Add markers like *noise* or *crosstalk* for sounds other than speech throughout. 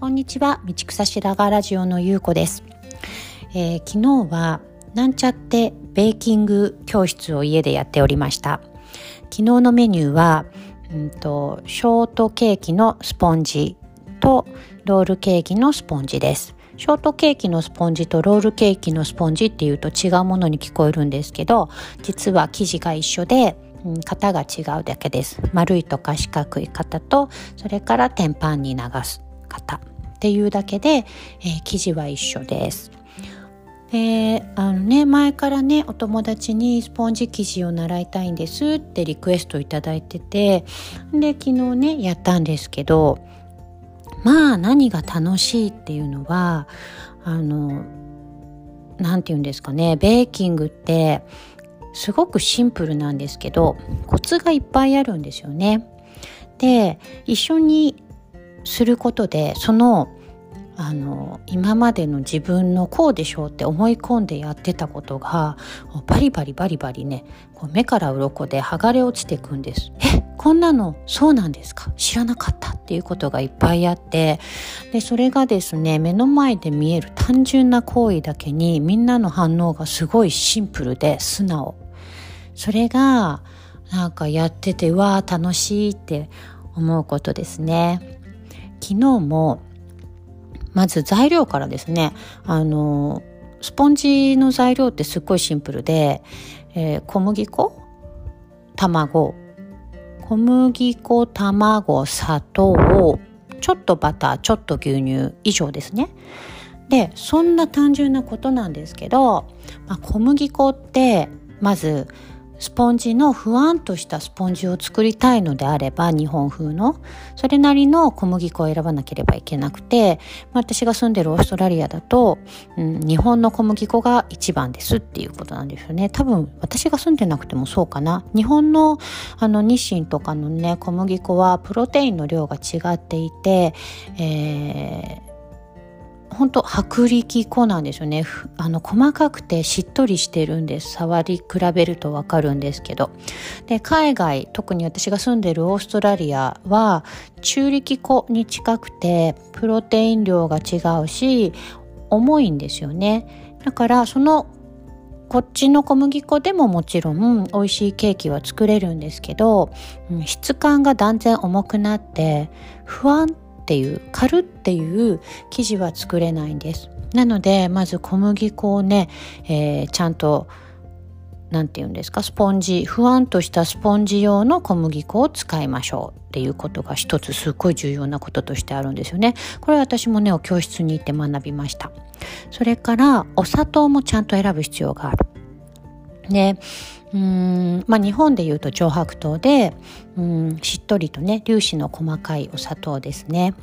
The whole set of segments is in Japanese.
こんにちは。道草白髪ラジオのゆうこです、えー、昨日はなんちゃってベーキング教室を家でやっておりました。昨日のメニューは、うんと、ショートケーキのスポンジとロールケーキのスポンジです。ショートケーキのスポンジとロールケーキのスポンジっていうと違うものに聞こえるんですけど実は生地が一緒で型が違うだけです。丸いとか四角い型とそれから天板に流す型。っていうだけで、えー、生地は一緒ですであのね前からねお友達にスポンジ生地を習いたいんですってリクエストいただいててで昨日ねやったんですけどまあ何が楽しいっていうのはあの何て言うんですかねベーキングってすごくシンプルなんですけどコツがいっぱいあるんですよね。で一緒にすることでそのあの今までの自分のこうでしょうって思い込んでやってたことがバリバリバリバリねこう目から鱗で剥がれ落ちていくんです。えこんなのそうなんですか？知らなかったっていうことがいっぱいあってでそれがですね目の前で見える単純な行為だけにみんなの反応がすごいシンプルで素直。それがなんかやっててうわー楽しいって思うことですね。昨日もまず材料からですねあのスポンジの材料ってすっごいシンプルで、えー、小麦粉卵小麦粉卵砂糖ちょっとバターちょっと牛乳以上ですね。でそんな単純なことなんですけど、まあ、小麦粉ってまずスポンジのふわんとしたスポンジを作りたいのであれば日本風のそれなりの小麦粉を選ばなければいけなくて、私が住んでるオーストラリアだと、うん、日本の小麦粉が一番ですっていうことなんですよね。多分私が住んでなくてもそうかな。日本のあの日清とかのね小麦粉はプロテインの量が違っていて、えー本当薄力粉なんですよね。あの細かくてしっとりしてるんです。触り比べるとわかるんですけど。で海外特に私が住んでるオーストラリアは中力粉に近くてプロテイン量が違うし重いんですよね。だからそのこっちの小麦粉でももちろん美味しいケーキは作れるんですけど、質感が断然重くなって不安っていう軽っていう生地は作れないんです。なのでまず小麦粉をね、えー、ちゃんと何て言うんですかスポンジふわんとしたスポンジ用の小麦粉を使いましょうっていうことが一つすっごい重要なこととしてあるんですよね。これ私もねお教室に行って学びました。それからお砂糖もちゃんと選ぶ必要がある。ねうん。まあ、日本でいうと上白糖でうんしっとりとね粒子の細かいお砂糖ですね、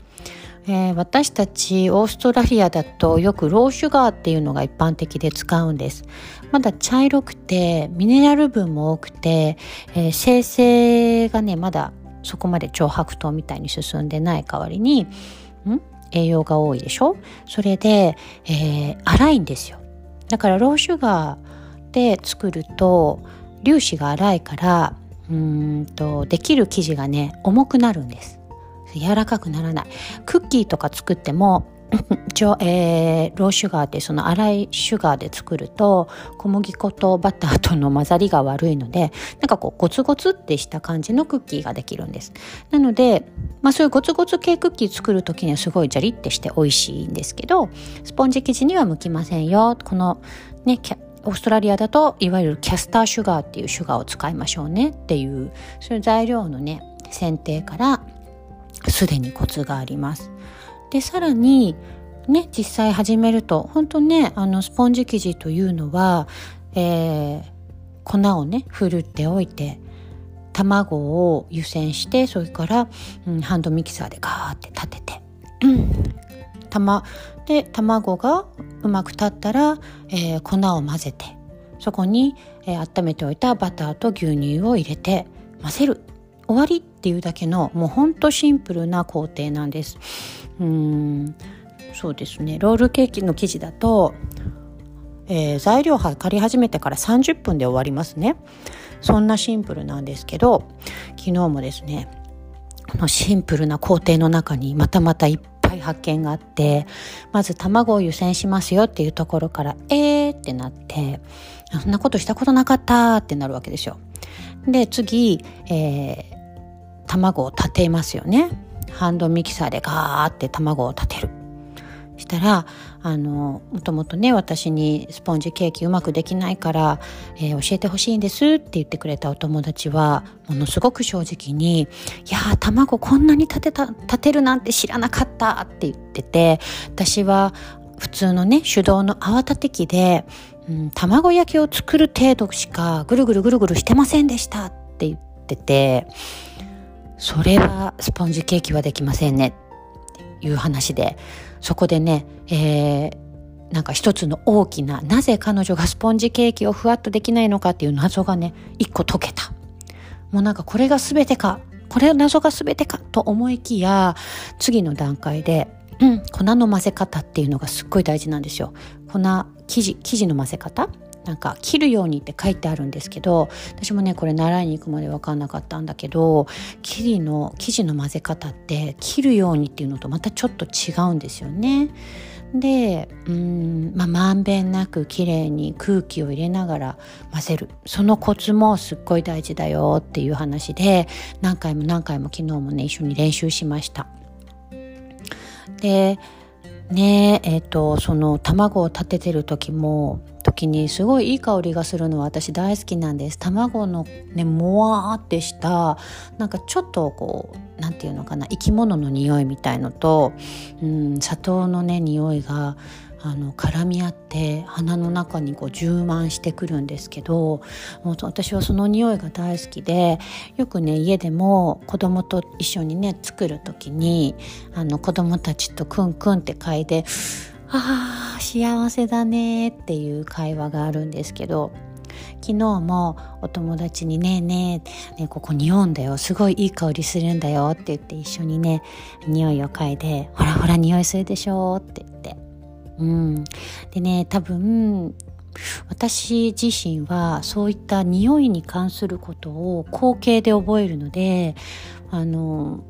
えー、私たちオーストラリアだとよくローシュガーっていうのが一般的で使うんです。まだ茶色くてミネラル分も多くて、えー、生成がねまだそこまで上白糖みたいに進んでない代わりにん？栄養が多いでしょ？それで、えー、粗いんですよ。だからローシュガーで作ると粒子が粗いからうんとできる生地がね重くなるんです。柔らかくならない。クッキーとか作っても *laughs* えー、ローシュガーってその粗いシュガーで作ると小麦粉とバターとの混ざりが悪いのでなんかこうゴツゴツってした感じのクッキーができるんです。なので、まあ、そういうゴツゴツ系クッキー作る時にはすごいジャリってして美味しいんですけどスポンジ生地には向きませんよ。このねオーストラリアだといわゆるキャスターシュガーっていうシュガーを使いましょうねっていうそういう材料のね選定からすでにコツがあります。でさらにね実際始めると本当ねあのスポンジ生地というのは、えー、粉をねふるっておいて卵を湯煎してそれから、うん、ハンドミキサーでガーって立てて、玉。で卵がうまく立ったら、えー、粉を混ぜてそこに、えー、温めておいたバターと牛乳を入れて混ぜる。終わりっていうだけのもうほんとシンプルな工程なんです。うん。そうですね。ロールケーキの生地だと、えー、材料測り始めてから30分で終わりますね。そんなシンプルなんですけど昨日もですねこのシンプルな工程の中にまたまたいっぱい発見があってまず卵を湯煎しますよっていうところからえーってなってそんなことしたことなかったってなるわけですよ。で次、えー、卵を立てますよね。ハンドミキサーでガーって卵を立てる。たらあのもともとね私にスポンジケーキうまくできないから、えー、教えてほしいんですって言ってくれたお友達はものすごく正直に「いや卵こんなに立てた立てるなんて知らなかった」って言ってて私は普通のね手動の泡立て器で、うん、卵焼きを作る程度しかぐるぐるぐるぐるしてませんでしたって言っててそれはスポンジケーキはできませんねっていう話でそこでね、えー、なんか一つの大きななぜ彼女がスポンジケーキをふわっとできないのかっていう謎がね一個解けたもうなんかこれが全てかこれ謎が全てかと思いきや次の段階でうん、粉の混ぜ方っていうのがすっごい大事なんですよ。粉生地生地の混ぜ方なんか切るようにって書いてあるんですけど私もねこれ習いに行くまで分かんなかったんだけど生地の生地の混ぜ方って切るようにっていうのとまたちょっと違うんですよね。でうんまんべんなくきれいに空気を入れながら混ぜるそのコツもすっごい大事だよっていう話で何回も何回も昨日もね一緒に練習しました。でねえっ、ー、とその卵を立ててる時もにすごいいい香りがするのは私大好きなんです。卵のねもわーってしたなんかちょっとこう何て言うのかな生き物の匂いみたいのと、うん、砂糖のね匂いがあの絡み合って鼻の中にこう充満してくるんですけど私はその匂いが大好きでよくね家でも子供と一緒にね作る時にあの子供たちとクンクンって嗅いで「ああ幸せだね」っていう会話があるんですけど昨日もお友達にねえ「ねえねここ匂うんだよ。すごいいい香りするんだよ」って言って一緒にね匂いを嗅いで「ほらほら匂いするでしょ」って言って。うん、でね多分私自身はそういった匂いに関することを後継で覚えるのであの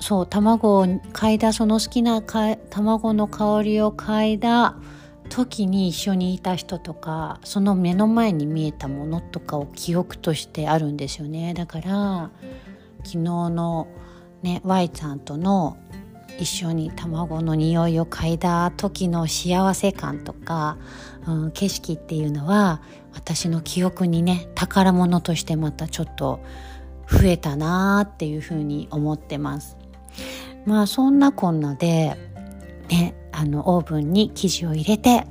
そう卵を嗅いだその好きな卵の香りを嗅いだ時に一緒にいた人とかその目の前に見えたものとかを記憶としてあるんですよねだから昨日のね Y ちゃんとの一緒に卵の匂いを嗅いだ時の幸せ感とか、うん、景色っていうのは私の記憶にね宝物としてまたちょっと増えたなーっていうふうに思ってます。まあそんなこんなでねあのオーブンに生地を入れて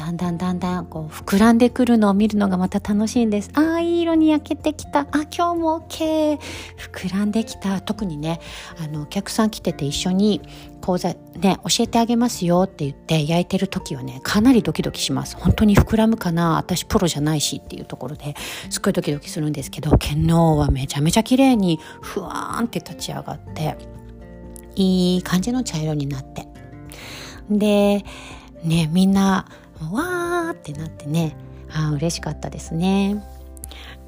だんだんだんだんこう膨らんでくるのを見るのがまた楽しいんです。ああ、いい色に焼けてきた。あ、今日も OK。膨らんできた。特にね、あの、お客さん来てて一緒に講座ね、教えてあげますよって言って焼いてる時はね、かなりドキドキします。本当に膨らむかな私プロじゃないしっていうところですっごいドキドキするんですけど、昨日はめちゃめちゃ綺麗にふわーんって立ち上がって、いい感じの茶色になって。で、ね、みんなわーってなってね。あ嬉しかったですね。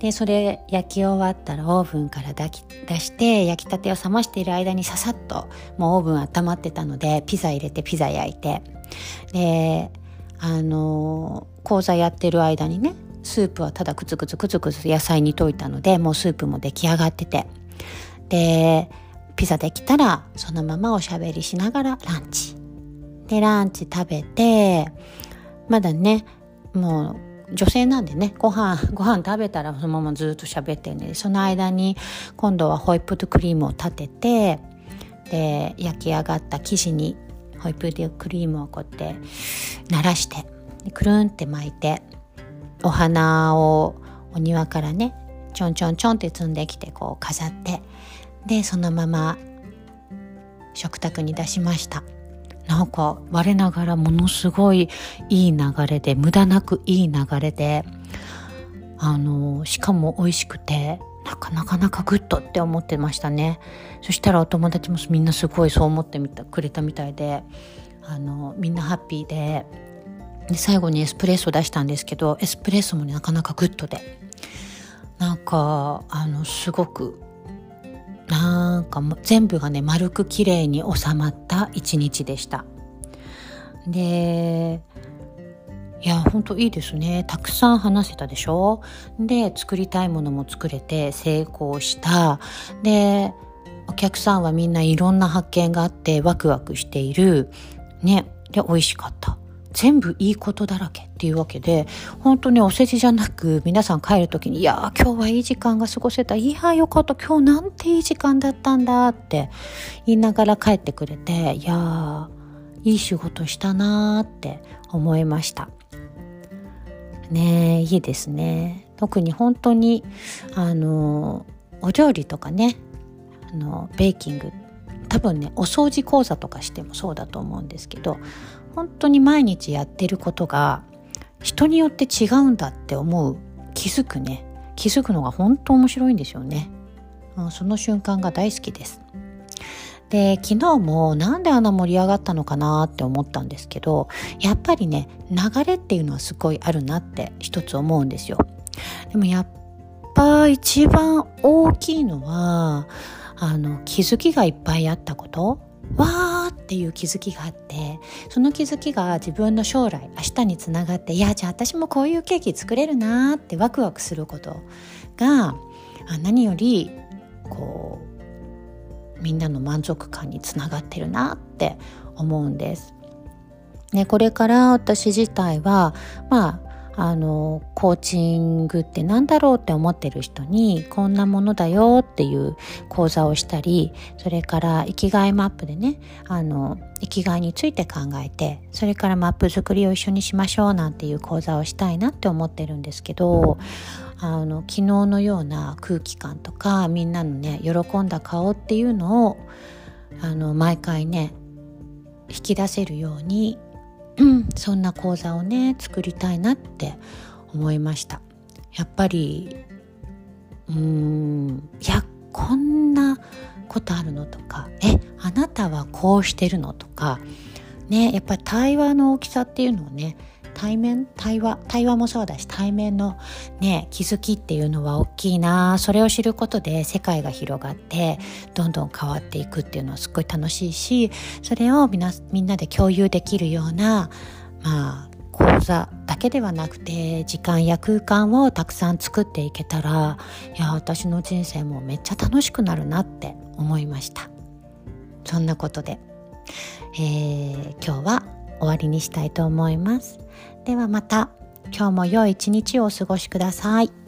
でそれ焼き終わったらオーブンから出して焼きたてを冷ましている間にささっともうオーブン温まってたのでピザ入れてピザ焼いて。であの講座やってる間にねスープはただクツクツクツクツ野菜に溶いたのでもうスープも出来上がってて。でピザできたらそのままおしゃべりしながらランチ。でランチ食べてまだねもう女性なんでねご飯 *laughs* ご飯食べたらそのままずっと喋ってねその間に今度はホイップクリームを立ててで焼き上がった生地にホイップクリームをこうやって慣らしてくるんって巻いてお花をお庭からねちょんちょんちょんって積んできてこう飾ってでそのまま食卓に出しました。なんか我ながらものすごいいい流れで無駄なくいい流れであのしかも美味しくてなかなかなかグッドって思ってましたねそしたらお友達もみんなすごいそう思ってみたくれたみたいであのみんなハッピーでで最後にエスプレッソ出したんですけどエスプレッソも、ね、なかなかグッドでなんかあのすごくなんかも全部がね丸く綺麗に収まった一日でした。でいやほんといいですね。たくさん話せたでしょ？で作りたいものも作れて成功した。でお客さんはみんないろんな発見があってワクワクしている。ね。で美味しかった。全部いいことだらけっていうわけで本当にお世辞じゃなく皆さん帰る時に「いや今日はいい時間が過ごせた。いやよかった。今日なんていい時間だったんだ」って言いながら帰ってくれていやいい仕事したなって思いました。ねいいですね。特に本当にあのお料理とかねあのベーキング多分ねお掃除講座とかしてもそうだと思うんですけど本当に毎日やってることが人によって違うんだって思う気づくね。気づくのが本当面白いんですよね、うん、その瞬間が大好きです。で昨日もなんであんな盛り上がったのかなって思ったんですけどやっぱりね流れっていうのはすごいあるなって一つ思うんですよ。でもやっぱ一番大きいのはあの気づきがいっぱいあったこと？わーっていう気づきがあってその気づきが自分の将来明日につながっていやじゃあ私もこういうケーキ作れるなーってワクワクすることが何よりこうみんなの満足感につながってるなって思うんです。ね、これから私自体はまああのコーチングって何だろうって思ってる人にこんなものだよっていう講座をしたりそれから生きがいマップでねあの生きがいについて考えてそれからマップ作りを一緒にしましょうなんていう講座をしたいなって思ってるんですけどあの昨日のような空気感とかみんなのね喜んだ顔っていうのをあの毎回ね引き出せるようにうん、そんな講座をね作りたいなって思いました。やっぱりうーんいやこんなことあるのとかえあなたはこうしてるのとかねやっぱり対話の大きさっていうのをね対面対話対話もそうだし対面のね気づきっていうのは大きいな。それを知ることで世界が広がってどんどん変わっていくっていうのはすっごい楽しいしそれをみなみんなで共有できるようなまあ講座だけではなくて時間や空間をたくさん作っていけたらいや私の人生もめっちゃ楽しくなるなって思いました。そんなことで、えー、今日は終わりにしたいと思います。ではまた今日も良い一日をお過ごしください。